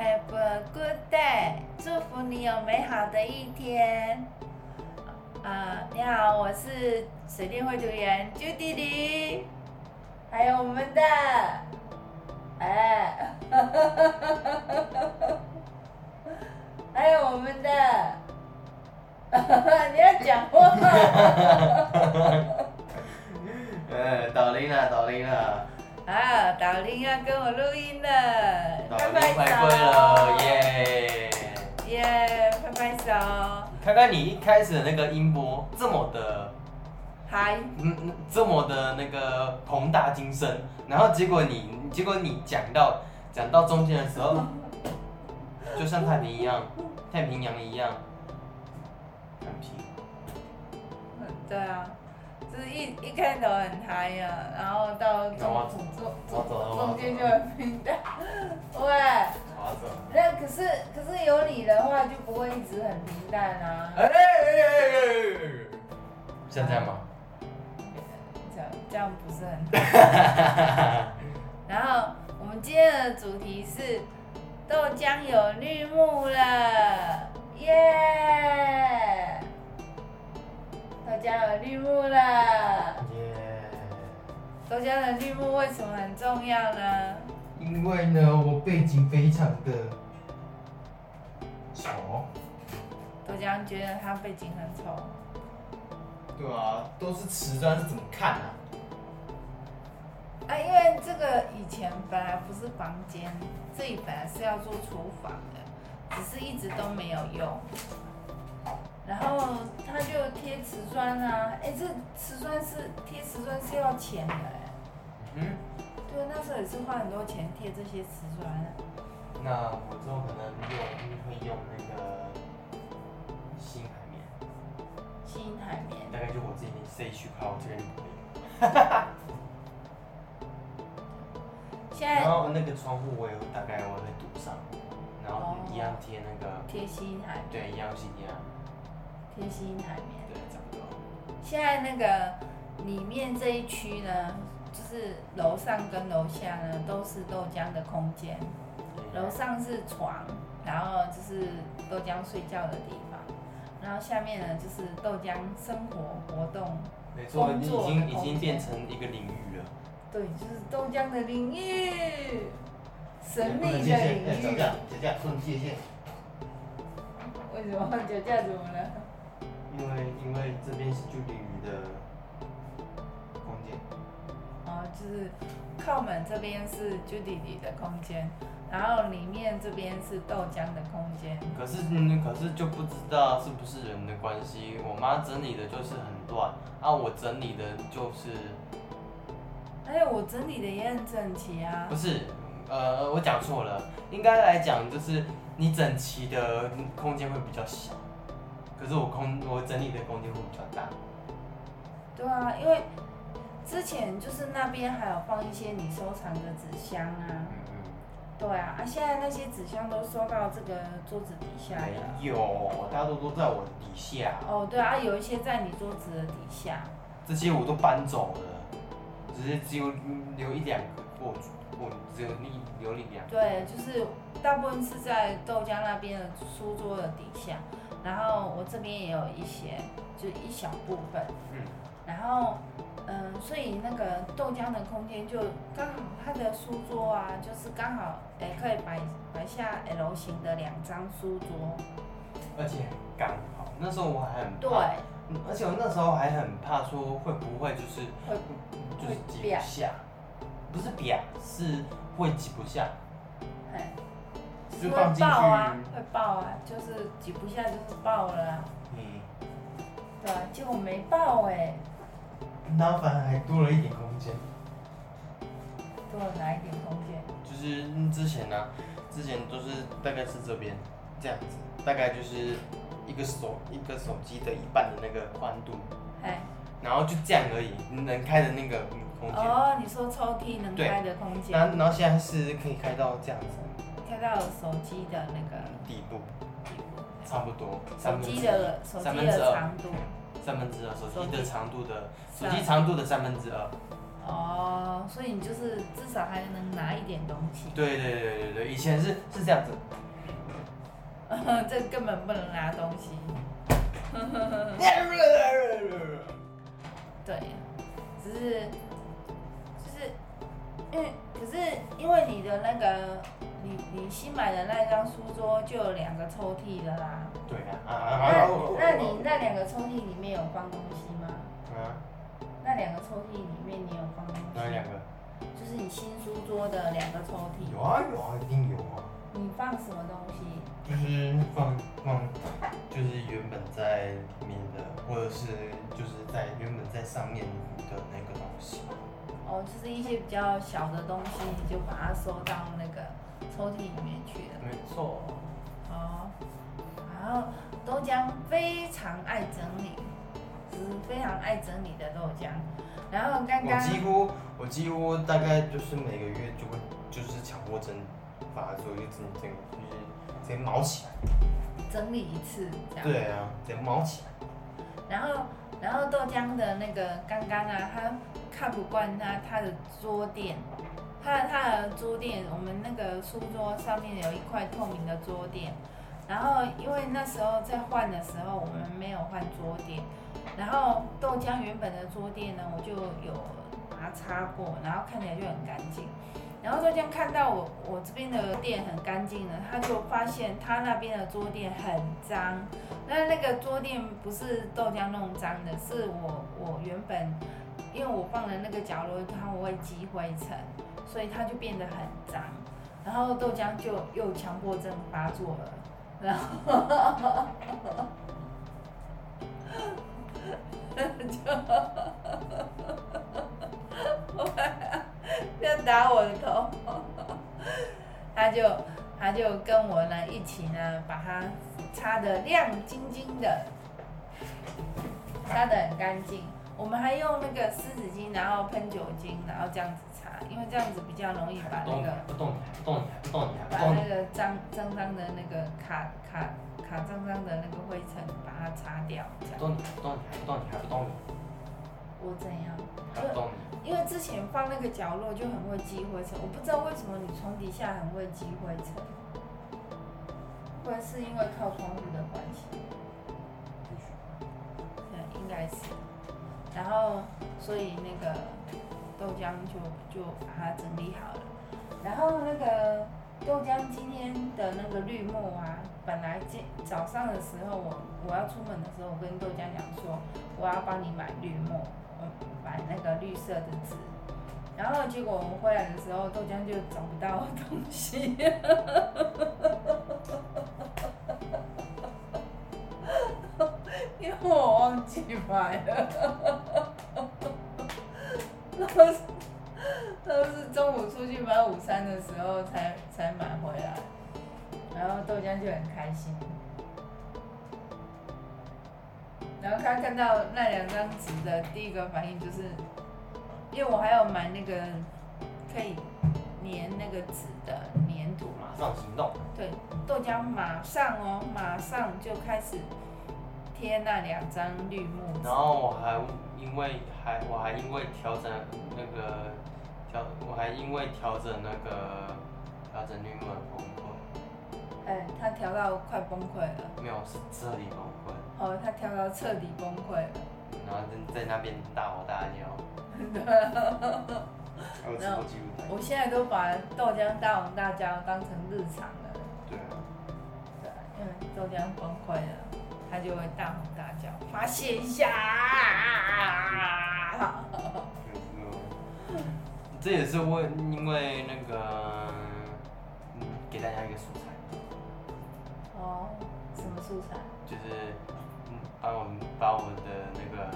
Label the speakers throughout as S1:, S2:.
S1: Have a good day，祝福你有美好的一天。啊、你好，我是水电绘图员 Judy 李，还有我们的，哎，还有我们的，你要讲话吗？
S2: 呃，导铃了，导铃了。
S1: 啊，导林要跟我录音了，
S2: 导铃回归了，耶！
S1: 耶，拍拍手。
S2: 看看你一开始的那个音波这么的
S1: 嗨，
S2: 嗯嗯，这么的那个宏大精深，然后结果你结果你讲到讲到中间的时候，就像太平一样，太平洋一样，很平。
S1: 嗯，对啊。就是一一开头很嗨呀，然后到中中中中间就很平淡。喂，那可是可是有你的话就不会一直很平淡啊。哎哎哎哎哎！
S2: 像这样吗？
S1: 这样这样不是很。然后我们今天的主题是豆浆有绿幕了，耶！豆浆有绿幕了，耶！豆浆的绿幕为什么很重要呢？
S2: 因为呢，我背景非常的丑。
S1: 豆浆觉得他背景很丑。
S2: 对啊，都是瓷砖，是怎么看啊？
S1: 啊，因为这个以前本来不是房间，这里本来是要做厨房的，只是一直都没有用。然后他就贴瓷砖啊，哎，这瓷砖是贴瓷砖是要钱的哎。嗯。对，那时候也是花很多钱贴这些瓷砖。
S2: 那我之后可能用会用那个新海绵。
S1: 新海绵。
S2: 大概就我这边塞去靠这边哈哈哈。现在。然后那个窗户我也大概我会堵上，然后一样贴那个。
S1: 贴新海绵。
S2: 对，一样是一样。
S1: 贴心海绵。
S2: 对，差不多。
S1: 现在那个里面这一区呢，就是楼上跟楼下呢都是豆浆的空间。楼上是床，然后就是豆浆睡觉的地方，然后下面呢就是豆浆生活活动。
S2: 没错，已经已经变成一个领域了。
S1: 对，就是豆浆的领域，神秘的领域。
S2: 脚架，脚架，说你界限。
S1: 为什么脚架怎么了？
S2: 因为因为这边是距离鱼的空间，
S1: 哦，就是靠门这边是 Judy 的空间，然后里面这边是豆浆的空间。
S2: 可是嗯，可是就不知道是不是人的关系，我妈整理的就是很乱，啊，我整理的就是，
S1: 哎，我整理的也很整齐啊。
S2: 不是，呃，我讲错了，应该来讲就是你整齐的空间会比较小。可是我空我整理的空间会比较大。
S1: 对啊，因为之前就是那边还有放一些你收藏的纸箱啊。嗯嗯。对啊，啊现在那些纸箱都收到这个桌子底下了。
S2: 没有，大多都在我底下。
S1: 哦，对啊，有一些在你桌子的底下。
S2: 这些我都搬走了，只是只有留一两个，我我只有你留一两个。
S1: 对，就是大部分是在豆浆那边的书桌的底下。然后我这边也有一些，就一小部分。嗯。然后，嗯，所以那个豆浆的空间就刚好，他的书桌啊，就是刚好，哎，可以摆摆下 L 型的两张书桌。
S2: 而且刚好，那时候我还很怕。
S1: 对。
S2: 而且我那时候还很怕说会不会就是
S1: 会
S2: 就是挤不下，不是瘪，是会挤不下。
S1: 哎。会爆啊，会爆啊，就是挤不下，就是爆了啊。嗯。对啊，结果没爆哎、欸。
S2: 那反而还多了一点空间。
S1: 多了哪一点空间？
S2: 就是之前呢、啊，之前都是大概是这边这样子，大概就是一个手一个手机的一半的那个宽度。哎。然后就这样而已，能开的那个空间。
S1: 哦，你说抽屉能开的空间。
S2: 然后现在是可以开到这样子。
S1: 开到手机的那个
S2: 底部，差不多。
S1: 手机的手机的长度，
S2: 三分之二，手机的长度的手机长度的三分之二。
S1: 哦，所以你就是至少还能拿一点东西。
S2: 对对对对对，以前是是这样子，
S1: 这根本不能拿东西。对，只是就是，因为可是因为你的那个，你你新买的那张书桌就有两个抽屉的啦。
S2: 对啊。
S1: 那那你那两个抽屉里面有放东西吗？
S2: 啊。
S1: 那两个抽屉里面你有放东西？
S2: 哪两个？
S1: 就是你新书桌的两个抽屉。
S2: 有啊有啊，一定有啊。
S1: 你放什么东西？
S2: 就是放放，就是原本在里面的，或者是就是在原本在上面的那个东西。
S1: 哦，就是一些比较小的东西，你就把它收到那个抽屉里面去了。
S2: 没错。
S1: 哦。然后豆浆非常爱整理，是非常爱整理的豆浆。然后刚刚。
S2: 我几乎我几乎大概就是每个月就会就是强迫症。发作，就整整就是直接毛起来，
S1: 整理一次这样。
S2: 对啊，直接毛起来。
S1: 然后，然后豆浆的那个刚刚啊，他看不惯他他的桌垫，他他的桌垫，我们那个书桌上面有一块透明的桌垫，然后因为那时候在换的时候我们没有换桌垫，然后豆浆原本的桌垫呢，我就有把它擦过，然后看起来就很干净。然后豆浆看到我我这边的垫很干净了，他就发现他那边的桌垫很脏。那那个桌垫不是豆浆弄脏的，是我我原本因为我放的那个角落它会积灰尘，所以它就变得很脏。然后豆浆就又强迫症发作了，然后就。要打我的头，他 就他就跟我呢一起呢把它擦得亮晶晶的，擦得很干净。我们还用那个湿纸巾，然后喷酒精，然后这样子擦，因为这样子比较容易把那个
S2: 不动不动不动
S1: 把那个脏脏脏的那个卡卡卡脏脏的那个灰尘把它擦掉。
S2: 不动你不动你不动你还不动
S1: 我怎样？
S2: 还不动
S1: 因为之前放那个角落就很会积灰尘，我不知道为什么你床底下很会积灰尘，会是因为靠窗户的关系？然后，所以那个豆浆就就把它整理好了。然后那个豆浆今天的那个绿墨啊，本来今早上的时候我我要出门的时候，我跟豆浆讲说，我要帮你买绿墨。买那个绿色的纸，然后结果我们回来的时候，豆浆就找不到东西，因为我忘记买了，都是都是中午出去买午餐的时候才才买回来，然后豆浆就很开心。然后他看到那两张纸的第一个反应就是，因为我还要买那个可以粘那个纸的粘土，
S2: 马上行动。
S1: 对，豆浆马上哦，马上就开始贴那两张绿幕。
S2: 然后我还因为还我还因为调整那个调我还因为调整那个调整绿幕崩溃。
S1: 哎，他调到快崩溃了。
S2: 没有，是彻底崩溃。
S1: 哦，他调到彻底崩溃了。
S2: 然后在在那边大吼大叫。
S1: 对。然后我现在都把豆浆大吼大叫当成日常了。
S2: 对啊。
S1: 对，因为豆浆崩溃了，他就会大吼大叫，发泄一下。
S2: 这也是为因为那个，嗯，给大家一个素材。
S1: 哦，什么素材？
S2: 就是。把我们把我们的那个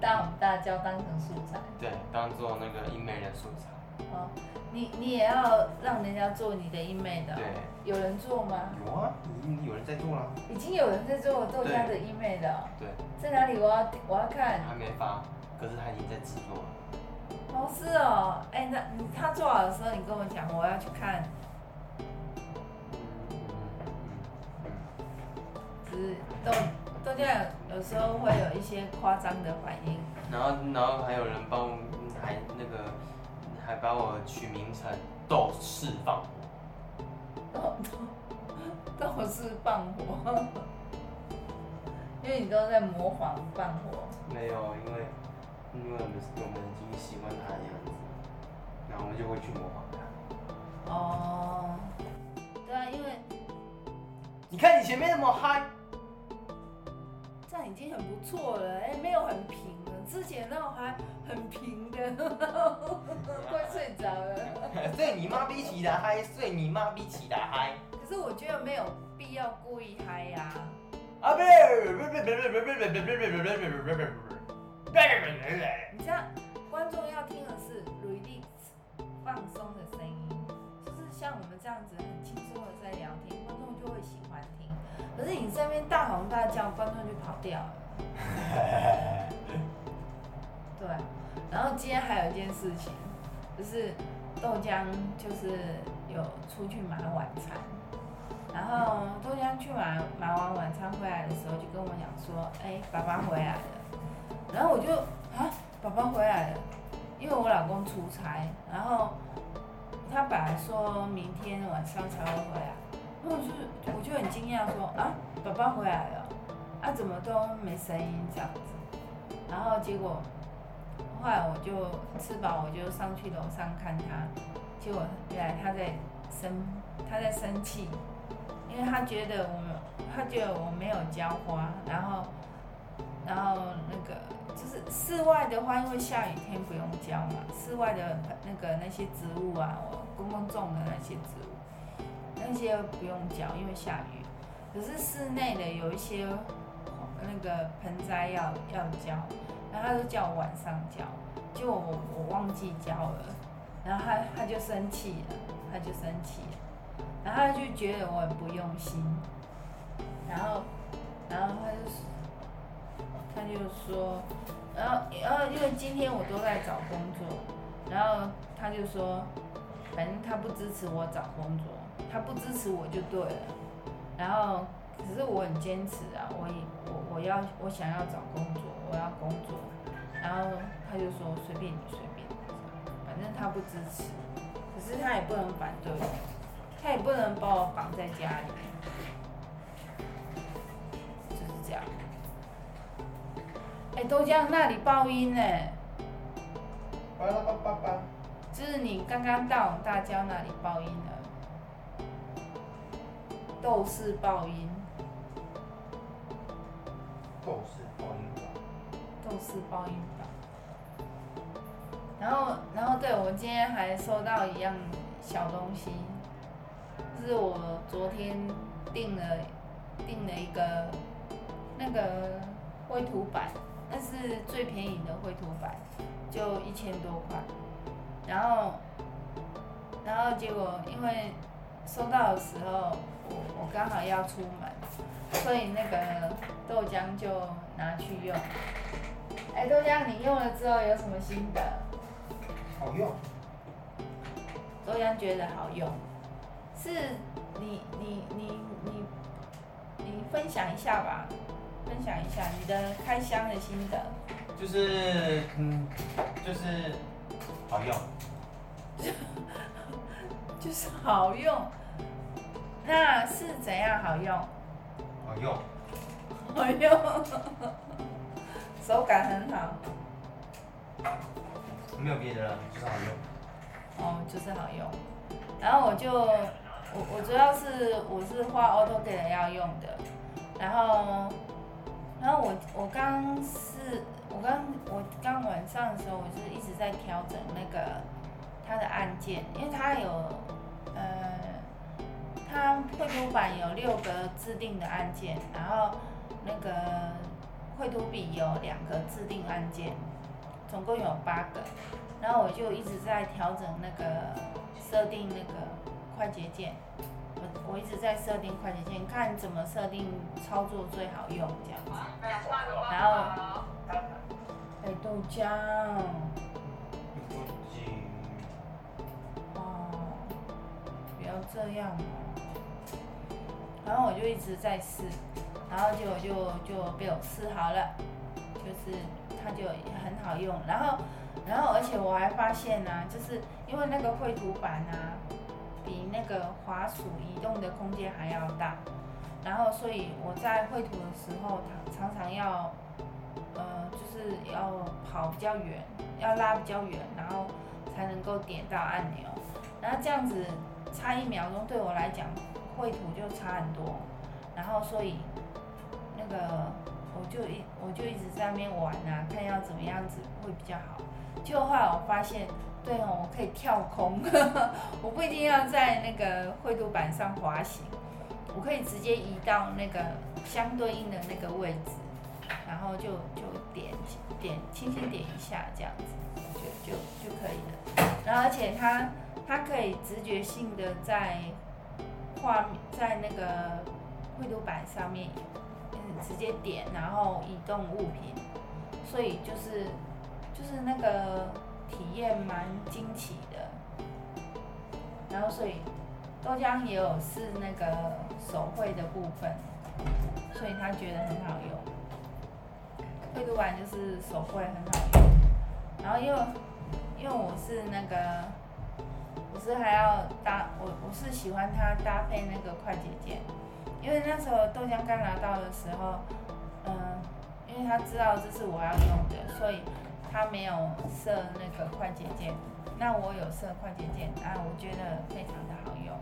S1: 大吼大叫当成素材，
S2: 对，当做那个 email 的素材。
S1: 哦，你你也要让人家做你的 email 的？
S2: 对。
S1: 有人做吗？
S2: 有啊，已经有人在做了。
S1: 已经有人在做豆家的 email 的。
S2: 对。
S1: 在哪里？我要我要看。
S2: 还没发，可是他已经在制作了。
S1: 哦，是哦，哎，那你他做好的时候，你跟我讲，我要去看。只是豆。豆家有时候会有一些夸张的反应，
S2: 然后，然后还有人帮我还那个还把我取名成斗士放火。
S1: 斗斗斗士放火，因为你都在模仿放火。
S2: 没有，因为因为我们我们已经喜欢他的样子，然后我们就会去模仿他。
S1: 哦，对啊，因为
S2: 你看你前面那么嗨，
S1: 这样已经很不错了，哎，没有很平了，之前那种还很平的，快睡着了。
S2: 睡你妈逼起来嗨，睡你妈逼起来嗨。
S1: 可是我觉得没有必要故意嗨呀。
S2: 啊不是，
S1: 你这样，观众要听的是 release 放松的声音，就是像我们这样子很轻松的在聊天，观众就会喜欢听。可是你这边大吼大叫，观众就跑掉了。对，然后今天还有一件事情，就是豆浆就是有出去买晚餐。然后豆浆去买买完晚餐回来的时候，就跟我讲说：“哎，爸爸回来了。”然后我就啊，爸爸回来了，因为我老公出差，然后他本来说明天晚上才会回来，然后我就我就很惊讶说：“啊，爸爸回来了，啊怎么都没声音这样子？”然后结果后来我就吃饱，我就上去楼上看他，结果原来他在生他在生气。因为他觉得我，他觉得我没有浇花，然后，然后那个就是室外的话，因为下雨天不用浇嘛，室外的那个那些植物啊，我公公种的那些植物，那些不用浇，因为下雨。可是室内的有一些那个盆栽要要浇，然后他就叫我晚上交，结果我我忘记交了，然后他他就生气了，他就生气。然后他就觉得我很不用心，然后，然后他就，他就说，然后，然后因为今天我都在找工作，然后他就说，反正他不支持我找工作，他不支持我就对了，然后，可是我很坚持啊，我我我要我想要找工作，我要工作，然后他就说随便你随便，反正他不支持，可是他也不能反对。他也不能把我绑在家里，就是这样。哎，豆浆那里爆音呢？
S2: 巴拉巴巴巴。
S1: 就是你刚刚到大江那里爆音了，豆式爆音。
S2: 豆式爆音吧。
S1: 豆式爆音吧。然后，然后，对，我今天还收到一样小东西。是我昨天订了订了一个那个绘图板，那是最便宜的绘图板，就一千多块。然后，然后结果因为收到的时候，我我刚好要出门，所以那个豆浆就拿去用。哎，豆浆，你用了之后有什么心得？
S2: 好用。
S1: 豆浆觉得好用。是你你你你你分享一下吧，分享一下你的开箱的心得。
S2: 就是嗯，就是好用，
S1: 就是好用。那是怎样好用？
S2: 好用，
S1: 好用，手感很好。
S2: 没有别的了，就是好用。
S1: 哦，就是好用。然后我就。我我主要是我是画 AutoCAD 要用的，然后，然后我我刚是，我刚我刚晚上的时候，我就是一直在调整那个它的按键，因为它有，呃，它绘图板有六个自定的按键，然后那个绘图笔有两个自定按键，总共有八个，然后我就一直在调整那个设定那个。快捷键，我我一直在设定快捷键，看怎么设定操作最好用这样子。然后，哎，豆浆。哦，不要这样。然后我就一直在试，然后结果就就被我试好了，就是它就很好用。然后，然后而且我还发现呢、就是因为那个绘图板啊，比那个滑鼠移动的空间还要大，然后所以我在绘图的时候，常常要，呃，就是要跑比较远，要拉比较远，然后才能够点到按钮，然后这样子差一秒钟对我来讲，绘图就差很多，然后所以那个我就一我就一直在那边玩啊，看要怎么样子会比较好，结果后来我发现。对哦，我可以跳空，我不一定要在那个绘图板上滑行，我可以直接移到那个相对应的那个位置，然后就就点点轻轻点一下这样子，就就就可以了。然后而且它它可以直觉性的在画在那个绘图板上面，嗯，直接点然后移动物品，所以就是就是那个。体验蛮惊奇的，然后所以豆浆也有试那个手绘的部分，所以他觉得很好用。绘图板就是手绘很好用，然后因为因为我是那个是还要搭我我是喜欢它搭配那个快捷键，因为那时候豆浆刚拿到的时候，嗯，因为他知道这是我要用的，所以。他没有设那个快捷键，那我有设快捷键，啊，我觉得非常的好用。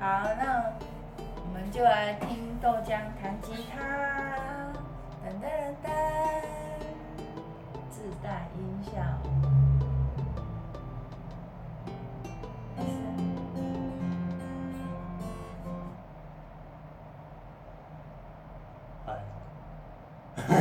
S1: 好，那我们就来听豆浆弹吉他，噔噔噔，自带音效。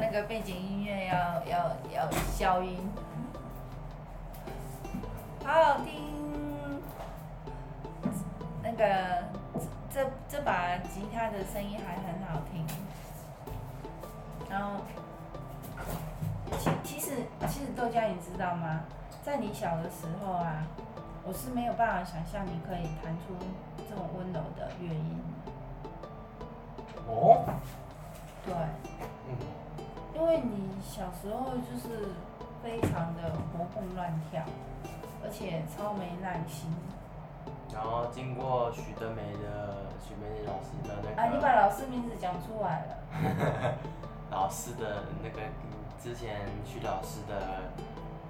S1: 那个背景音乐要要要消音，好好听。那个这这把吉他的声音还很好听。然后，其其实其实豆浆你知道吗？在你小的时候啊，我是没有办法想象你可以弹出这么温柔的乐音。
S2: 哦。
S1: 时候就是非常的活蹦乱跳，而且超没耐心。
S2: 然后经过许德梅的许美丽老师的那个。
S1: 啊，你把老师名字讲出来了。
S2: 老师的那个之前许老师的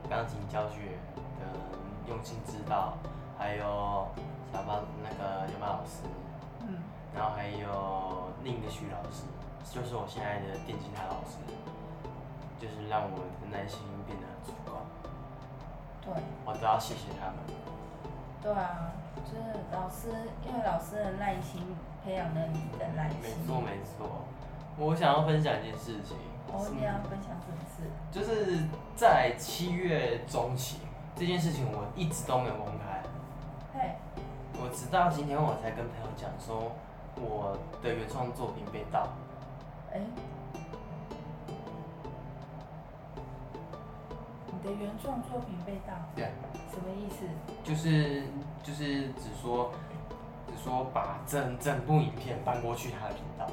S2: 钢琴教学的用心指导，还有小巴那个小巴老师，嗯，然后还有另一个许老师。就是我现在的电吉他老师，就是让我的耐心变得很足够。
S1: 对。我
S2: 都要谢谢他们。
S1: 对啊，就是老师，因为老师的耐心培养了你的耐心。
S2: 没错没错，我想要分享一件事情，
S1: 哦，你要分享什么事？
S2: 就是在七月中期这件事情，我一直都没有公开。
S1: 嘿，
S2: 我直到今天我才跟朋友讲说，我的原创作品被盗。
S1: 哎，你的原创作品被盗？
S2: 对。
S1: 什么意思？
S2: 就是就是只说只说把整整部影片搬过去他的频道。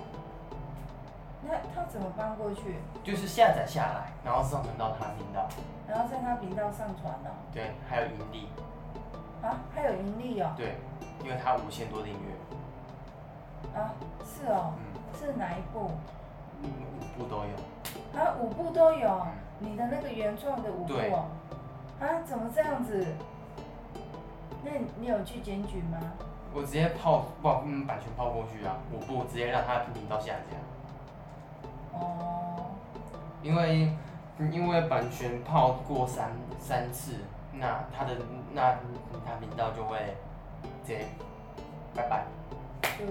S1: 那他怎么搬过去？
S2: 就是下载下来，然后上传到他频道，
S1: 然后在他频道上传了。
S2: 对，还有盈利。
S1: 啊，还有盈利哦。
S2: 对，因为他五千多订阅。
S1: 啊，是哦。嗯。是哪一部？
S2: 五部都有。
S1: 啊，五部都有。嗯。你的那个原创的舞步哦。啊，怎么这样子？那你有去检举吗？
S2: 我直接泡，把嗯版权泡过去啊，五步直接让他频道下架。
S1: 哦，
S2: 因为因为版权泡过三三次，那他的那他频道就会直接拜拜，
S1: 就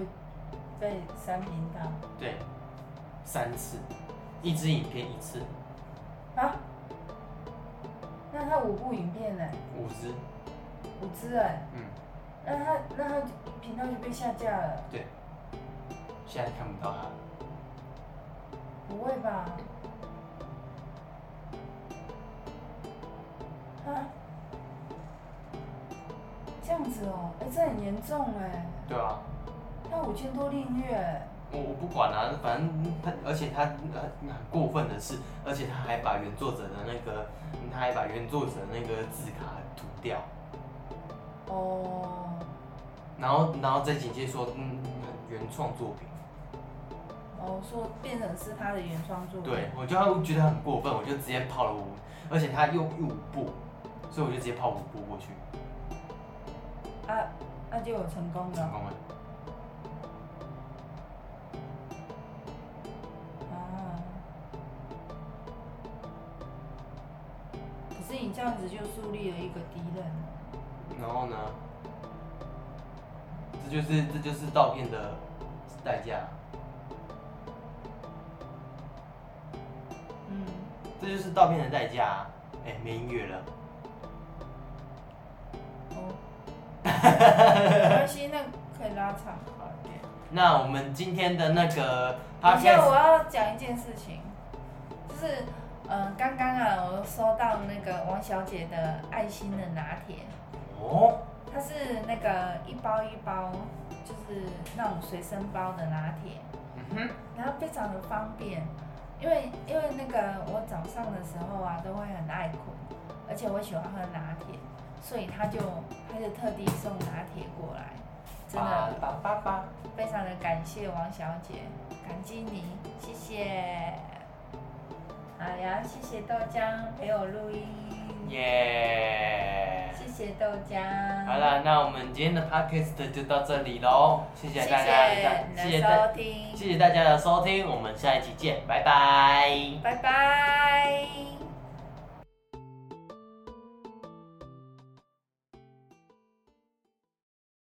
S1: 被删频道。
S2: 对，三次，一支影片一次。
S1: 啊？那他五部影片呢？
S2: 五支。
S1: 五支哎。
S2: 嗯。
S1: 那他那他频道就被下架了。
S2: 对。现在看不到他。
S1: 不会吧？啊，这样子哦，哎，这很严重哎。
S2: 对啊。
S1: 他五千多订阅。
S2: 我我不管啊，反正他，而且他很很过分的是，而且他还把原作者的那个，他还把原作者的那个字卡涂掉。
S1: 哦。
S2: 然后，然后再紧接着说，嗯，原创作品。
S1: 哦，说变成是他的原创作品。
S2: 对，我就觉得很过分，我就直接跑了五，而且他又五步，所以我就直接跑五步过去。
S1: 啊，那就有成功的。
S2: 成功了。
S1: 是你这样子就树立了一个敌人。
S2: 然后呢？这就是这就是盗片的代价。这就是盗片的代价，哎，没音乐了。
S1: 哦。没关系，那可以拉长。
S2: 好点。那我们今天的那个，
S1: 等一下我要讲一件事情，就是，嗯、呃，刚刚啊，我收到那个王小姐的爱心的拿铁。
S2: 哦。
S1: 它是那个一包一包，就是那种随身包的拿铁。
S2: 嗯哼。
S1: 然后非常的方便。因为因为那个我早上的时候啊都会很爱困，而且我喜欢喝拿铁，所以他就他就特地送拿铁过来，真的，
S2: 爸爸爸，
S1: 非常的感谢王小姐，感激你，谢谢。好呀，谢谢豆浆陪我录音。
S2: 耶。
S1: 谢谢豆浆。
S2: 好了，那我们今天的 podcast 就到这里喽，谢谢大家，
S1: 谢谢收听，
S2: 谢谢大家的收听，我们下一期见，拜拜。
S1: 拜拜。